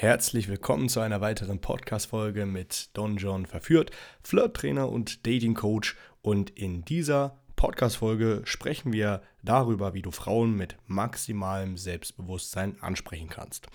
Herzlich willkommen zu einer weiteren Podcast-Folge mit Don John Verführt, Flirt-Trainer und Dating-Coach. Und in dieser Podcast-Folge sprechen wir darüber, wie du Frauen mit maximalem Selbstbewusstsein ansprechen kannst.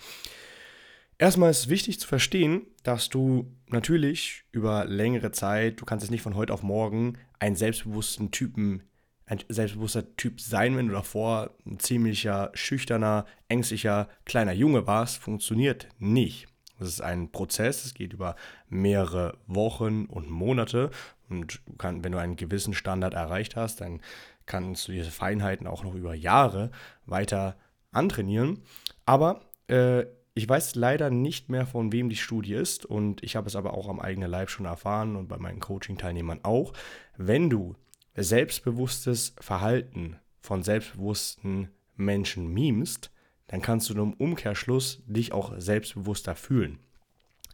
Erstmal ist wichtig zu verstehen, dass du natürlich über längere Zeit, du kannst es nicht von heute auf morgen, einen selbstbewussten Typen ein selbstbewusster Typ sein, wenn du davor ein ziemlicher schüchterner, ängstlicher, kleiner Junge warst, funktioniert nicht. Das ist ein Prozess, es geht über mehrere Wochen und Monate. Und kann, wenn du einen gewissen Standard erreicht hast, dann kannst du diese Feinheiten auch noch über Jahre weiter antrainieren. Aber äh, ich weiß leider nicht mehr, von wem die Studie ist. Und ich habe es aber auch am eigenen Leib schon erfahren und bei meinen Coaching-Teilnehmern auch. Wenn du selbstbewusstes Verhalten von selbstbewussten Menschen memest, dann kannst du im Umkehrschluss dich auch selbstbewusster fühlen.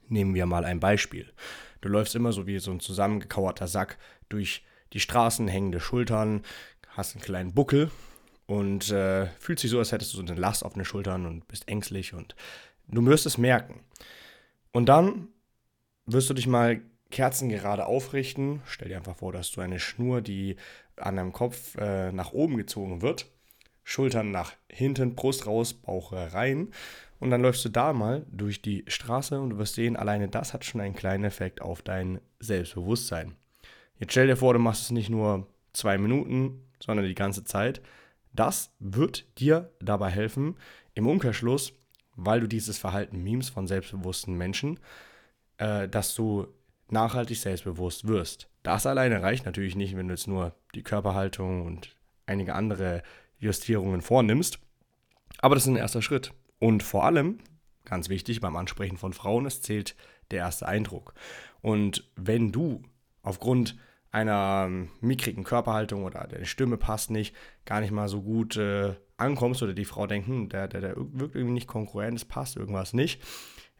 Nehmen wir mal ein Beispiel. Du läufst immer so wie so ein zusammengekauerter Sack durch die Straßen, hängende Schultern, hast einen kleinen Buckel und äh, fühlst dich so, als hättest du so eine Last auf den Schultern und bist ängstlich und du wirst es merken. Und dann wirst du dich mal Kerzen gerade aufrichten. Stell dir einfach vor, dass du eine Schnur, die an deinem Kopf äh, nach oben gezogen wird, Schultern nach hinten, Brust raus, Bauch rein. Und dann läufst du da mal durch die Straße und du wirst sehen, alleine das hat schon einen kleinen Effekt auf dein Selbstbewusstsein. Jetzt stell dir vor, du machst es nicht nur zwei Minuten, sondern die ganze Zeit. Das wird dir dabei helfen, im Umkehrschluss, weil du dieses Verhalten memes von selbstbewussten Menschen, äh, dass du nachhaltig selbstbewusst wirst. Das alleine reicht natürlich nicht, wenn du jetzt nur die Körperhaltung und einige andere Justierungen vornimmst. Aber das ist ein erster Schritt. Und vor allem, ganz wichtig beim Ansprechen von Frauen, es zählt der erste Eindruck. Und wenn du aufgrund einer mickrigen Körperhaltung oder deine Stimme passt nicht, gar nicht mal so gut äh, ankommst oder die Frau denken, hm, der, der, der wirkt irgendwie nicht konkurrent, es passt irgendwas nicht,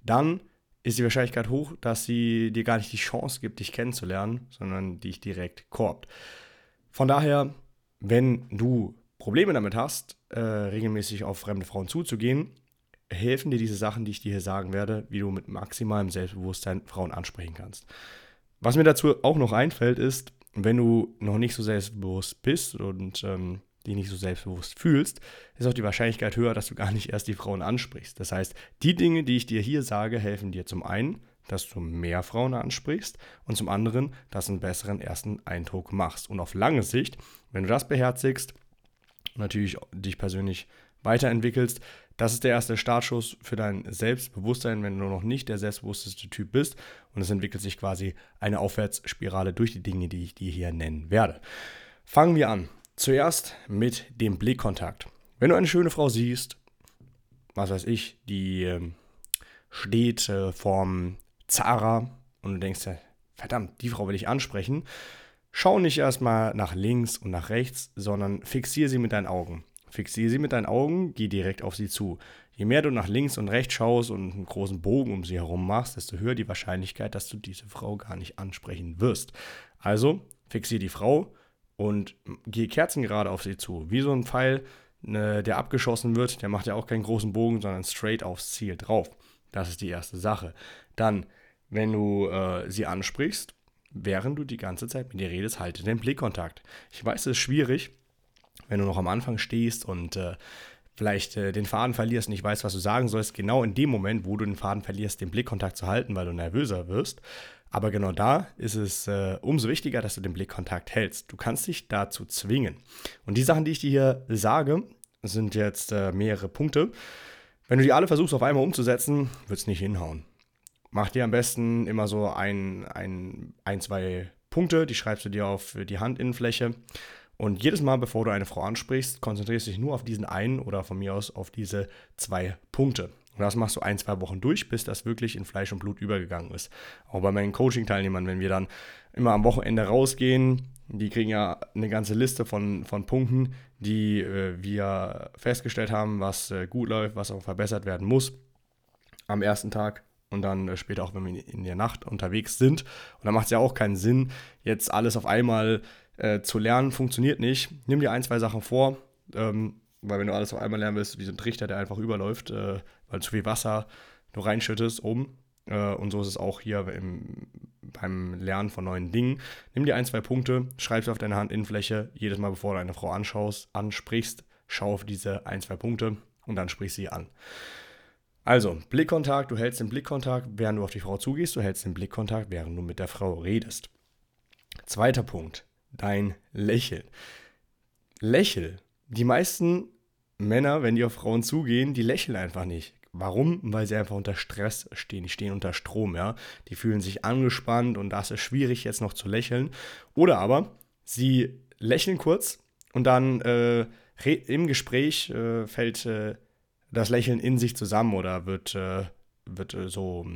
dann ist die Wahrscheinlichkeit hoch, dass sie dir gar nicht die Chance gibt, dich kennenzulernen, sondern dich direkt korbt. Von daher, wenn du Probleme damit hast, äh, regelmäßig auf fremde Frauen zuzugehen, helfen dir diese Sachen, die ich dir hier sagen werde, wie du mit maximalem Selbstbewusstsein Frauen ansprechen kannst. Was mir dazu auch noch einfällt, ist, wenn du noch nicht so selbstbewusst bist und ähm, die nicht so selbstbewusst fühlst, ist auch die Wahrscheinlichkeit höher, dass du gar nicht erst die Frauen ansprichst. Das heißt, die Dinge, die ich dir hier sage, helfen dir zum einen, dass du mehr Frauen ansprichst und zum anderen, dass du einen besseren ersten Eindruck machst. Und auf lange Sicht, wenn du das beherzigst, natürlich dich persönlich weiterentwickelst, das ist der erste Startschuss für dein Selbstbewusstsein, wenn du noch nicht der selbstbewussteste Typ bist. Und es entwickelt sich quasi eine Aufwärtsspirale durch die Dinge, die ich dir hier nennen werde. Fangen wir an. Zuerst mit dem Blickkontakt. Wenn du eine schöne Frau siehst, was weiß ich, die äh, steht äh, vorm Zara und du denkst, verdammt, die Frau will ich ansprechen, schau nicht erstmal nach links und nach rechts, sondern fixiere sie mit deinen Augen. Fixiere sie mit deinen Augen, geh direkt auf sie zu. Je mehr du nach links und rechts schaust und einen großen Bogen um sie herum machst, desto höher die Wahrscheinlichkeit, dass du diese Frau gar nicht ansprechen wirst. Also fixiere die Frau und gehe kerzengerade auf sie zu. Wie so ein Pfeil, ne, der abgeschossen wird, der macht ja auch keinen großen Bogen, sondern straight aufs Ziel drauf. Das ist die erste Sache. Dann, wenn du äh, sie ansprichst, während du die ganze Zeit mit ihr redest, halte den Blickkontakt. Ich weiß, es ist schwierig, wenn du noch am Anfang stehst und äh, vielleicht äh, den Faden verlierst, nicht weißt, was du sagen sollst, genau in dem Moment, wo du den Faden verlierst, den Blickkontakt zu halten, weil du nervöser wirst. Aber genau da ist es äh, umso wichtiger, dass du den Blickkontakt hältst. Du kannst dich dazu zwingen. Und die Sachen, die ich dir hier sage, sind jetzt äh, mehrere Punkte. Wenn du die alle versuchst auf einmal umzusetzen, wird es nicht hinhauen. Mach dir am besten immer so ein, ein, ein, zwei Punkte, die schreibst du dir auf die Handinnenfläche. Und jedes Mal, bevor du eine Frau ansprichst, konzentrierst du dich nur auf diesen einen oder von mir aus auf diese zwei Punkte. Und das machst du ein, zwei Wochen durch, bis das wirklich in Fleisch und Blut übergegangen ist. Auch bei meinen Coaching-Teilnehmern, wenn wir dann immer am Wochenende rausgehen, die kriegen ja eine ganze Liste von, von Punkten, die äh, wir festgestellt haben, was äh, gut läuft, was auch verbessert werden muss am ersten Tag und dann äh, später auch, wenn wir in der Nacht unterwegs sind. Und da macht es ja auch keinen Sinn, jetzt alles auf einmal äh, zu lernen. Funktioniert nicht. Nimm dir ein, zwei Sachen vor. Ähm, weil wenn du alles auf einmal lernen willst, wie so ein Trichter, der einfach überläuft, äh, weil zu viel Wasser du reinschüttest, um. Äh, und so ist es auch hier im, beim Lernen von neuen Dingen. Nimm dir ein, zwei Punkte, schreib sie auf deine Handinnenfläche. Jedes Mal, bevor du eine Frau anschaust, ansprichst, schau auf diese ein, zwei Punkte und dann sprich sie an. Also, Blickkontakt, du hältst den Blickkontakt, während du auf die Frau zugehst, du hältst den Blickkontakt, während du mit der Frau redest. Zweiter Punkt, dein Lächeln. Lächel. Die meisten Männer, wenn die auf Frauen zugehen, die lächeln einfach nicht. Warum? Weil sie einfach unter Stress stehen. Die stehen unter Strom, ja. Die fühlen sich angespannt und das ist schwierig, jetzt noch zu lächeln. Oder aber sie lächeln kurz und dann äh, im Gespräch äh, fällt äh, das Lächeln in sich zusammen oder wird, äh, wird äh, so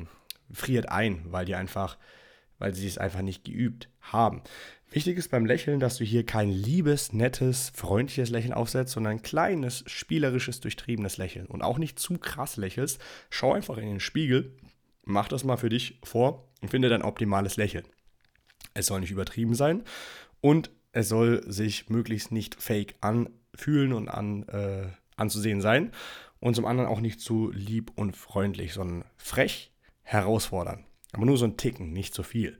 friert ein, weil die einfach, weil sie es einfach nicht geübt haben. Wichtig ist beim Lächeln, dass du hier kein liebes, nettes, freundliches Lächeln aufsetzt, sondern ein kleines, spielerisches, durchtriebenes Lächeln. Und auch nicht zu krass lächelst. Schau einfach in den Spiegel, mach das mal für dich vor und finde dein optimales Lächeln. Es soll nicht übertrieben sein und es soll sich möglichst nicht fake anfühlen und an, äh, anzusehen sein und zum anderen auch nicht zu lieb und freundlich, sondern frech, herausfordern. Aber nur so ein Ticken, nicht zu viel.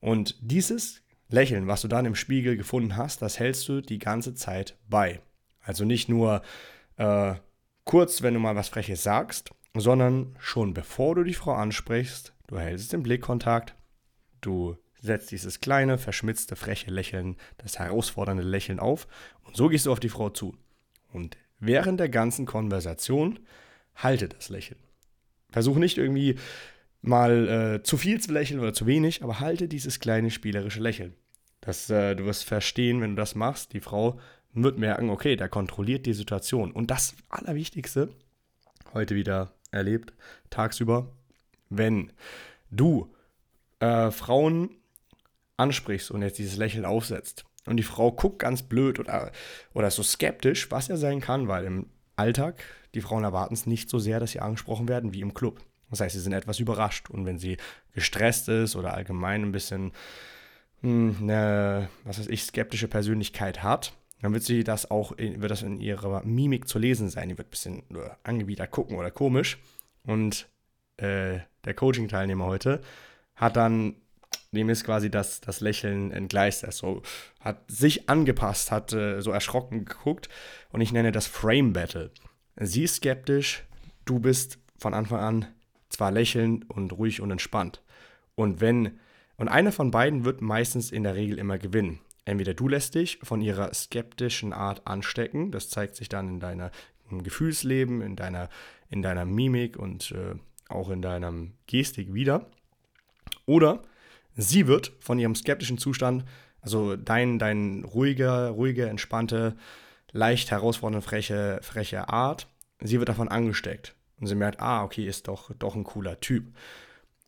Und dieses Lächeln, was du dann im Spiegel gefunden hast, das hältst du die ganze Zeit bei. Also nicht nur äh, kurz, wenn du mal was Freches sagst, sondern schon bevor du die Frau ansprichst, du hältst den Blickkontakt, du setzt dieses kleine, verschmitzte, freche Lächeln, das herausfordernde Lächeln auf und so gehst du auf die Frau zu. Und während der ganzen Konversation halte das Lächeln. Versuch nicht irgendwie mal äh, zu viel zu lächeln oder zu wenig, aber halte dieses kleine spielerische Lächeln. Das, äh, du wirst verstehen, wenn du das machst, die Frau wird merken, okay, der kontrolliert die Situation. Und das Allerwichtigste, heute wieder erlebt, tagsüber, wenn du äh, Frauen ansprichst und jetzt dieses Lächeln aufsetzt und die Frau guckt ganz blöd oder, oder so skeptisch, was ja sein kann, weil im Alltag die Frauen erwarten es nicht so sehr, dass sie angesprochen werden wie im Club. Das heißt, sie sind etwas überrascht. Und wenn sie gestresst ist oder allgemein ein bisschen hm, eine, was weiß ich, skeptische Persönlichkeit hat, dann wird sie das auch, in, wird das in ihrer Mimik zu lesen sein. Die wird ein bisschen angewidert gucken oder komisch. Und äh, der Coaching-Teilnehmer heute hat dann, dem ist quasi das, das Lächeln entgleist. Er so, hat sich angepasst, hat äh, so erschrocken geguckt. Und ich nenne das Frame Battle. Sie ist skeptisch, du bist von Anfang an zwar lächelnd und ruhig und entspannt. Und wenn, und einer von beiden wird meistens in der Regel immer gewinnen. Entweder du lässt dich von ihrer skeptischen Art anstecken, das zeigt sich dann in deinem Gefühlsleben, in deiner, in deiner Mimik und äh, auch in deinem Gestik wieder. Oder sie wird von ihrem skeptischen Zustand, also dein, dein ruhiger, ruhige, entspannte, leicht herausfordernde, freche, freche Art, sie wird davon angesteckt. Und sie merkt, ah, okay, ist doch, doch ein cooler Typ.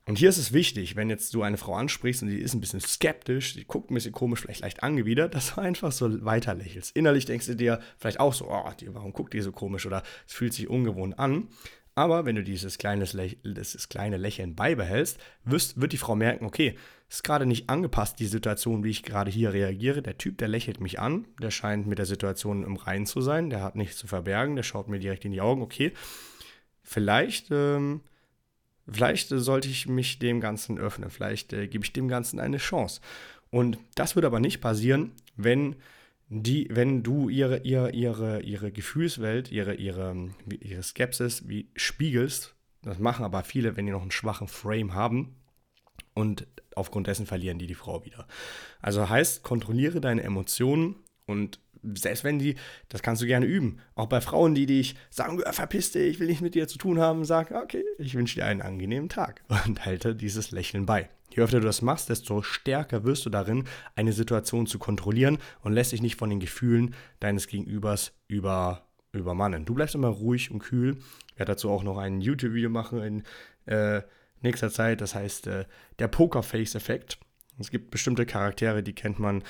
Und hier ist es wichtig, wenn jetzt du eine Frau ansprichst und die ist ein bisschen skeptisch, die guckt ein bisschen komisch, vielleicht leicht angewidert, dass du einfach so weiter lächelst. Innerlich denkst du dir vielleicht auch so, oh, die, warum guckt die so komisch oder es fühlt sich ungewohnt an. Aber wenn du dieses, kleines dieses kleine Lächeln beibehältst, wirst, wird die Frau merken, okay, ist gerade nicht angepasst, die Situation, wie ich gerade hier reagiere. Der Typ, der lächelt mich an, der scheint mit der Situation im Reinen zu sein, der hat nichts zu verbergen, der schaut mir direkt in die Augen, okay vielleicht, ähm, vielleicht sollte ich mich dem Ganzen öffnen, vielleicht äh, gebe ich dem Ganzen eine Chance. Und das wird aber nicht passieren, wenn die, wenn du ihre, ihre, ihre, ihre Gefühlswelt, ihre, ihre, ihre Skepsis wie spiegelst. Das machen aber viele, wenn die noch einen schwachen Frame haben. Und aufgrund dessen verlieren die die Frau wieder. Also heißt, kontrolliere deine Emotionen und selbst wenn die, das kannst du gerne üben. Auch bei Frauen, die dich sagen, verpiss dich, ich will nicht mit dir zu tun haben, sag, okay, ich wünsche dir einen angenehmen Tag und halte dieses Lächeln bei. Je öfter du das machst, desto stärker wirst du darin, eine Situation zu kontrollieren und lässt dich nicht von den Gefühlen deines Gegenübers über, übermannen. Du bleibst immer ruhig und kühl. Ich werde dazu auch noch ein YouTube-Video machen in äh, nächster Zeit. Das heißt, äh, der Pokerface-Effekt. Es gibt bestimmte Charaktere, die kennt man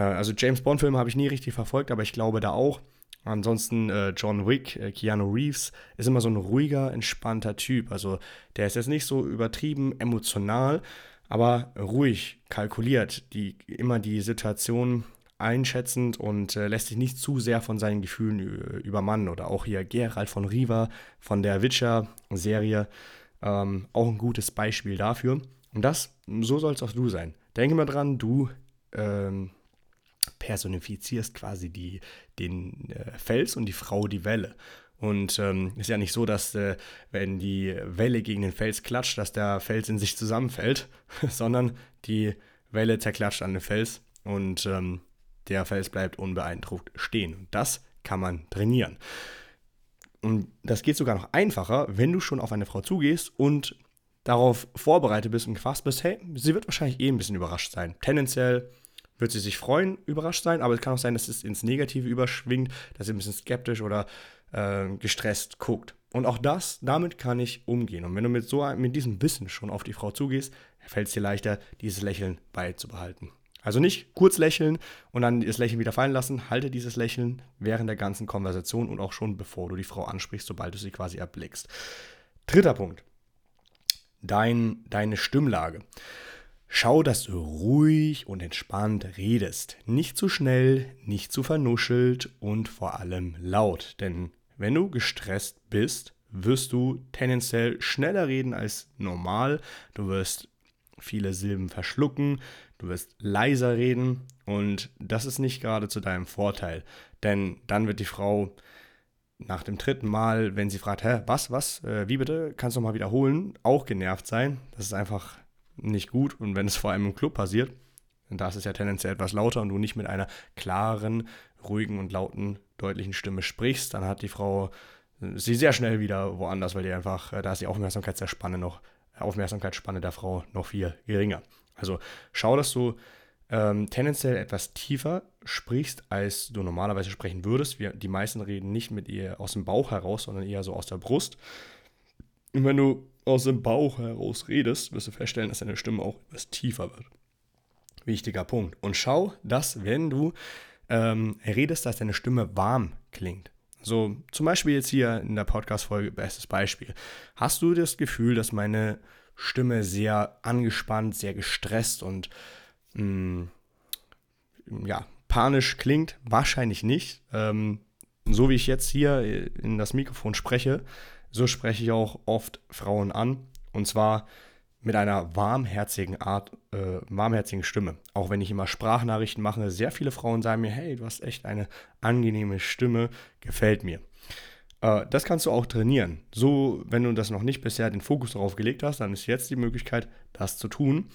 also James Bond-Filme habe ich nie richtig verfolgt, aber ich glaube da auch. Ansonsten äh, John Wick, äh, Keanu Reeves ist immer so ein ruhiger, entspannter Typ. Also der ist jetzt nicht so übertrieben emotional, aber ruhig, kalkuliert, die immer die Situation einschätzend und äh, lässt sich nicht zu sehr von seinen Gefühlen übermannen. Oder auch hier Gerald von Riva von der Witcher-Serie ähm, auch ein gutes Beispiel dafür. Und das, so soll es auch du sein. Denke mal dran, du ähm, personifizierst quasi die, den äh, Fels und die Frau die Welle. Und ähm, ist ja nicht so, dass äh, wenn die Welle gegen den Fels klatscht, dass der Fels in sich zusammenfällt, sondern die Welle zerklatscht an den Fels und ähm, der Fels bleibt unbeeindruckt stehen. Und das kann man trainieren. Und das geht sogar noch einfacher, wenn du schon auf eine Frau zugehst und darauf vorbereitet bist und gefasst bist, hey, sie wird wahrscheinlich eh ein bisschen überrascht sein. Tendenziell wird sie sich freuen, überrascht sein, aber es kann auch sein, dass es ins Negative überschwingt, dass sie ein bisschen skeptisch oder äh, gestresst guckt. Und auch das, damit kann ich umgehen. Und wenn du mit so mit diesem Wissen schon auf die Frau zugehst, fällt es dir leichter, dieses Lächeln beizubehalten. Also nicht kurz lächeln und dann das Lächeln wieder fallen lassen. Halte dieses Lächeln während der ganzen Konversation und auch schon bevor du die Frau ansprichst, sobald du sie quasi erblickst. Dritter Punkt. Dein, deine Stimmlage. Schau, dass du ruhig und entspannt redest. Nicht zu schnell, nicht zu vernuschelt und vor allem laut. Denn wenn du gestresst bist, wirst du tendenziell schneller reden als normal. Du wirst viele Silben verschlucken, du wirst leiser reden und das ist nicht gerade zu deinem Vorteil. Denn dann wird die Frau nach dem dritten Mal, wenn sie fragt, hä, was, was, äh, wie bitte, kannst du mal wiederholen, auch genervt sein. Das ist einfach nicht gut. Und wenn es vor allem im Club passiert, dann da ist es ja tendenziell etwas lauter und du nicht mit einer klaren, ruhigen und lauten, deutlichen Stimme sprichst, dann hat die Frau äh, sie sehr schnell wieder woanders, weil die einfach, äh, da ist die Aufmerksamkeitsspanne noch, Aufmerksamkeitsspanne der Frau noch viel geringer. Also schau, dass du ähm, tendenziell etwas tiefer sprichst, als du normalerweise sprechen würdest. Wir, die meisten reden nicht mit ihr aus dem Bauch heraus, sondern eher so aus der Brust. Und wenn du aus dem Bauch heraus redest, wirst du feststellen, dass deine Stimme auch etwas tiefer wird. Wichtiger Punkt. Und schau, dass wenn du ähm, redest, dass deine Stimme warm klingt. So, zum Beispiel jetzt hier in der Podcast-Folge, bestes Beispiel. Hast du das Gefühl, dass meine Stimme sehr angespannt, sehr gestresst und mh, mm, ja, panisch klingt? Wahrscheinlich nicht. Ähm, so wie ich jetzt hier in das Mikrofon spreche, so spreche ich auch oft Frauen an. Und zwar mit einer warmherzigen Art, äh, warmherzigen Stimme. Auch wenn ich immer Sprachnachrichten mache, sehr viele Frauen sagen mir, hey, du hast echt eine angenehme Stimme, gefällt mir. Äh, das kannst du auch trainieren. So, wenn du das noch nicht bisher den Fokus darauf gelegt hast, dann ist jetzt die Möglichkeit, das zu tun.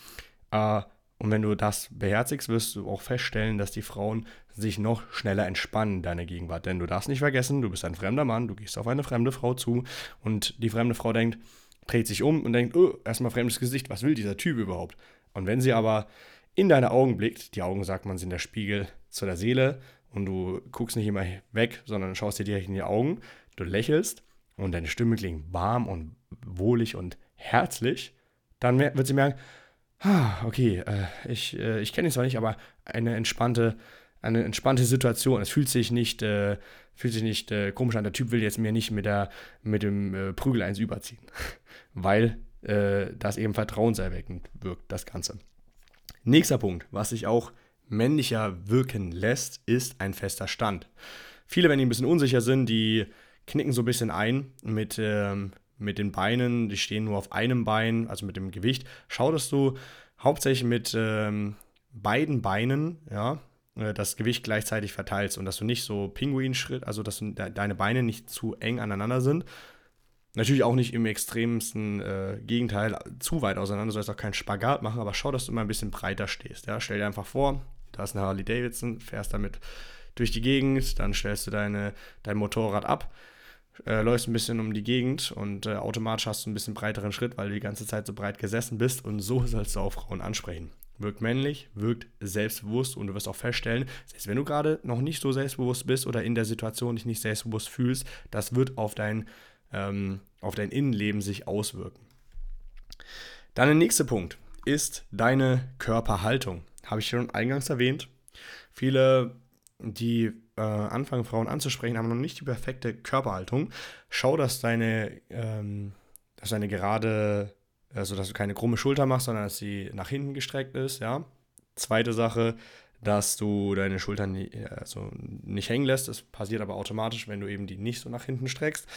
Äh, und wenn du das beherzigst, wirst du auch feststellen, dass die Frauen sich noch schneller entspannen in deiner Gegenwart. Denn du darfst nicht vergessen, du bist ein fremder Mann, du gehst auf eine fremde Frau zu und die fremde Frau denkt, dreht sich um und denkt, oh, erstmal fremdes Gesicht, was will dieser Typ überhaupt? Und wenn sie aber in deine Augen blickt, die Augen sagt man sind der Spiegel zu der Seele und du guckst nicht immer weg, sondern schaust dir direkt in die Augen, du lächelst und deine Stimme klingt warm und wohlig und herzlich, dann wird sie merken, okay, äh, ich, äh, ich kenne ihn zwar nicht, aber eine entspannte, eine entspannte Situation. Es fühlt sich nicht, äh, fühlt sich nicht komisch an. Der Typ will jetzt mir nicht mit, der, mit dem Prügel eins überziehen, weil das eben vertrauenserweckend wirkt, das Ganze. Nächster Punkt, was sich auch männlicher wirken lässt, ist ein fester Stand. Viele, wenn die ein bisschen unsicher sind, die knicken so ein bisschen ein mit, ähm, mit den Beinen, die stehen nur auf einem Bein, also mit dem Gewicht. Schau, dass du hauptsächlich mit ähm, beiden Beinen, ja, äh, das Gewicht gleichzeitig verteilst und dass du nicht so Pinguinschritt, also dass de deine Beine nicht zu eng aneinander sind. Natürlich auch nicht im extremsten äh, Gegenteil zu weit auseinander, du sollst auch keinen Spagat machen, aber schau, dass du immer ein bisschen breiter stehst. Ja? Stell dir einfach vor, da ist eine Harley Davidson, fährst damit durch die Gegend, dann stellst du deine, dein Motorrad ab äh, läufst ein bisschen um die Gegend und äh, automatisch hast du ein bisschen breiteren Schritt, weil du die ganze Zeit so breit gesessen bist und so sollst du auch Frauen ansprechen. Wirkt männlich, wirkt selbstbewusst und du wirst auch feststellen, selbst wenn du gerade noch nicht so selbstbewusst bist oder in der Situation dich nicht selbstbewusst fühlst, das wird auf dein, ähm, auf dein Innenleben sich auswirken. Dann der nächste Punkt ist deine Körperhaltung. Habe ich schon eingangs erwähnt. Viele, die äh, anfangen, Frauen anzusprechen, haben noch nicht die perfekte Körperhaltung. Schau, dass deine, ähm, dass deine gerade, also dass du keine krumme Schulter machst, sondern dass sie nach hinten gestreckt ist, ja. Zweite Sache, dass du deine Schultern also nicht hängen lässt. Das passiert aber automatisch, wenn du eben die nicht so nach hinten streckst.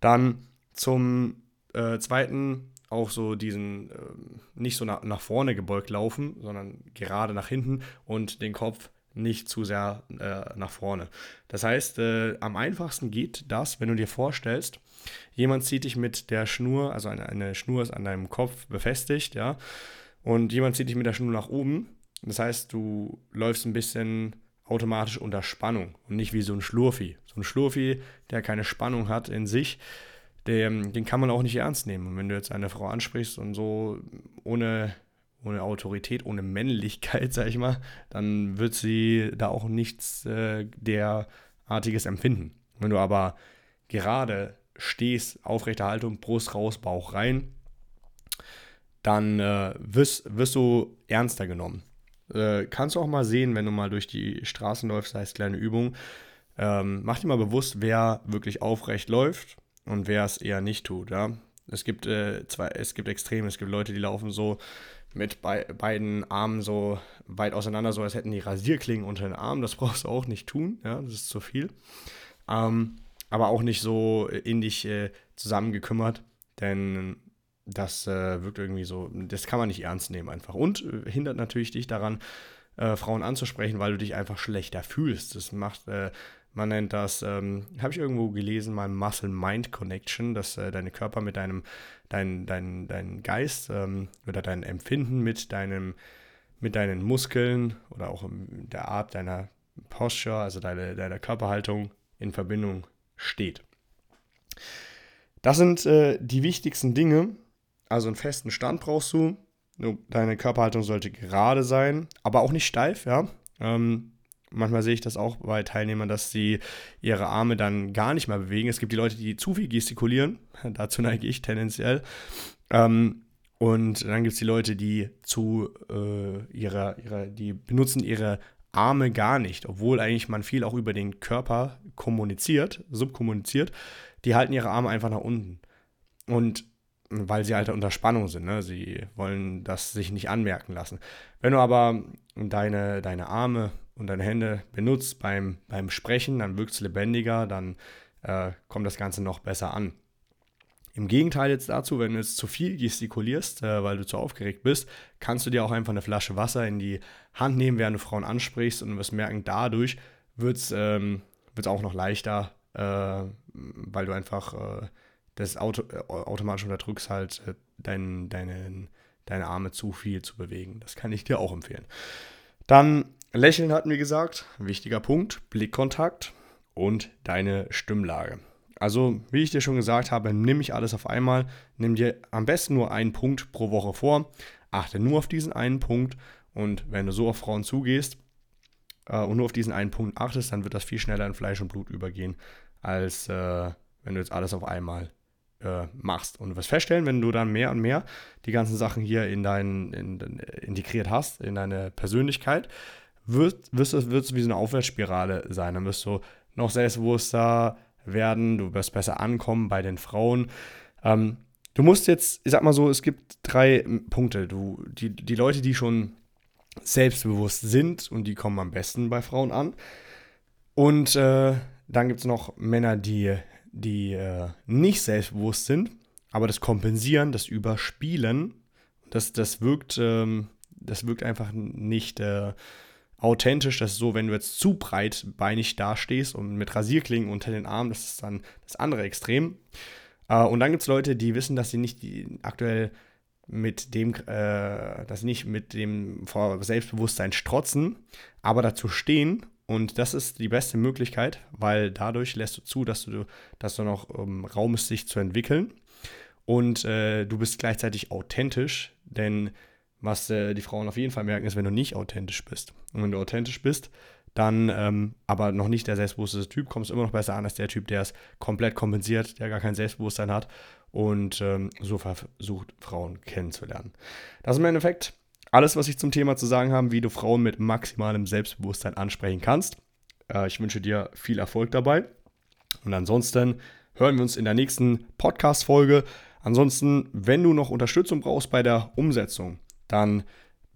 Dann zum äh, zweiten auch so diesen, äh, nicht so nach, nach vorne gebeugt laufen, sondern gerade nach hinten und den Kopf nicht zu sehr äh, nach vorne. Das heißt, äh, am einfachsten geht das, wenn du dir vorstellst, jemand zieht dich mit der Schnur, also eine, eine Schnur ist an deinem Kopf befestigt, ja, und jemand zieht dich mit der Schnur nach oben. Das heißt, du läufst ein bisschen automatisch unter Spannung und nicht wie so ein Schlurfi. So ein Schlurfi, der keine Spannung hat in sich, den, den kann man auch nicht ernst nehmen. Und wenn du jetzt eine Frau ansprichst und so ohne, ohne Autorität, ohne Männlichkeit, sag ich mal, dann wird sie da auch nichts äh, derartiges empfinden. Wenn du aber gerade stehst, aufrechte Haltung, Brust raus, Bauch rein, dann äh, wirst, wirst du ernster genommen. Äh, kannst du auch mal sehen, wenn du mal durch die Straßen läufst, heißt kleine Übung. Ähm, mach dir mal bewusst, wer wirklich aufrecht läuft und wer es eher nicht tut. Ja? Es gibt äh, zwei, es gibt Extreme, es gibt Leute, die laufen so mit be beiden Armen so weit auseinander, so als hätten die Rasierklingen unter den Armen. Das brauchst du auch nicht tun, ja, das ist zu viel. Ähm, aber auch nicht so in dich äh, zusammengekümmert, denn das äh, wirkt irgendwie so, das kann man nicht ernst nehmen einfach. Und äh, hindert natürlich dich daran, äh, Frauen anzusprechen, weil du dich einfach schlechter fühlst. Das macht, äh, man nennt das, ähm, habe ich irgendwo gelesen, mal Muscle-Mind-Connection, dass äh, deine Körper mit deinem, dein, dein, dein Geist ähm, oder dein Empfinden mit deinem, mit deinen Muskeln oder auch der Art deiner Posture, also deine, deiner Körperhaltung in Verbindung steht. Das sind äh, die wichtigsten Dinge, also einen festen Stand brauchst du. Deine Körperhaltung sollte gerade sein, aber auch nicht steif, ja. Ähm, manchmal sehe ich das auch bei Teilnehmern, dass sie ihre Arme dann gar nicht mehr bewegen. Es gibt die Leute, die zu viel gestikulieren. Dazu neige ich tendenziell. Ähm, und dann gibt es die Leute, die zu äh, ihrer, ihrer, die benutzen ihre Arme gar nicht, obwohl eigentlich man viel auch über den Körper kommuniziert, subkommuniziert. Die halten ihre Arme einfach nach unten. Und weil sie halt unter Spannung sind. Ne? Sie wollen das sich nicht anmerken lassen. Wenn du aber deine, deine Arme und deine Hände benutzt beim, beim Sprechen, dann wirkt es lebendiger, dann äh, kommt das Ganze noch besser an. Im Gegenteil jetzt dazu, wenn du jetzt zu viel gestikulierst, äh, weil du zu aufgeregt bist, kannst du dir auch einfach eine Flasche Wasser in die Hand nehmen, während du Frauen ansprichst und du wirst merken, dadurch wird es ähm, auch noch leichter, äh, weil du einfach äh, das Auto, äh, automatisch unterdrückst halt äh, dein, deine, deine Arme zu viel zu bewegen. Das kann ich dir auch empfehlen. Dann Lächeln hatten wir gesagt, wichtiger Punkt, Blickkontakt und deine Stimmlage. Also, wie ich dir schon gesagt habe, nimm nicht alles auf einmal, nimm dir am besten nur einen Punkt pro Woche vor, achte nur auf diesen einen Punkt und wenn du so auf Frauen zugehst äh, und nur auf diesen einen Punkt achtest, dann wird das viel schneller in Fleisch und Blut übergehen, als äh, wenn du jetzt alles auf einmal äh, machst. Und du wirst feststellen, wenn du dann mehr und mehr die ganzen Sachen hier in dein, in, in, integriert hast, in deine Persönlichkeit, wird, es wird wie so eine Aufwärtsspirale sein. Dann wirst du noch selbstbewusster werden, du wirst besser ankommen bei den Frauen. Ähm, du musst jetzt, ich sag mal so, es gibt drei Punkte. Du, die, die Leute, die schon selbstbewusst sind und die kommen am besten bei Frauen an. Und äh, dann gibt es noch Männer, die die äh, nicht selbstbewusst sind, aber das Kompensieren, das Überspielen, das, das, wirkt, ähm, das wirkt einfach nicht äh, authentisch. Das ist so, wenn du jetzt zu breitbeinig dastehst und mit Rasierklingen unter den Armen, das ist dann das andere Extrem. Äh, und dann gibt es Leute, die wissen, dass sie nicht aktuell mit dem, äh, dass sie nicht mit dem Selbstbewusstsein strotzen, aber dazu stehen und das ist die beste Möglichkeit, weil dadurch lässt du zu, dass du, dass du noch ähm, Raum ist, sich zu entwickeln. Und äh, du bist gleichzeitig authentisch, denn was äh, die Frauen auf jeden Fall merken, ist, wenn du nicht authentisch bist. Und wenn du authentisch bist, dann ähm, aber noch nicht der selbstbewusste Typ, kommst immer noch besser an als der Typ, der es komplett kompensiert, der gar kein Selbstbewusstsein hat und ähm, so versucht, Frauen kennenzulernen. Das ist im Endeffekt alles, was ich zum Thema zu sagen habe, wie du Frauen mit maximalem Selbstbewusstsein ansprechen kannst. Äh, ich wünsche dir viel Erfolg dabei. Und ansonsten hören wir uns in der nächsten Podcast-Folge. Ansonsten, wenn du noch Unterstützung brauchst bei der Umsetzung, dann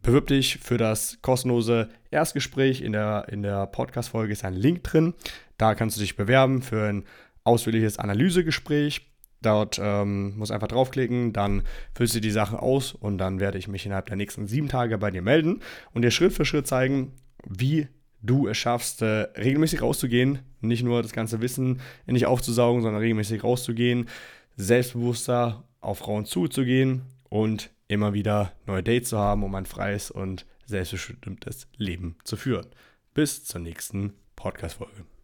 bewirb dich für das kostenlose Erstgespräch. In der, in der Podcast-Folge ist ein Link drin. Da kannst du dich bewerben für ein ausführliches Analysegespräch Dort ähm, muss einfach draufklicken, dann füllst du die Sache aus und dann werde ich mich innerhalb der nächsten sieben Tage bei dir melden und dir Schritt für Schritt zeigen, wie du es schaffst, äh, regelmäßig rauszugehen, nicht nur das ganze Wissen nicht aufzusaugen, sondern regelmäßig rauszugehen, selbstbewusster auf Frauen zuzugehen und immer wieder neue Dates zu haben, um ein freies und selbstbestimmtes Leben zu führen. Bis zur nächsten Podcast-Folge.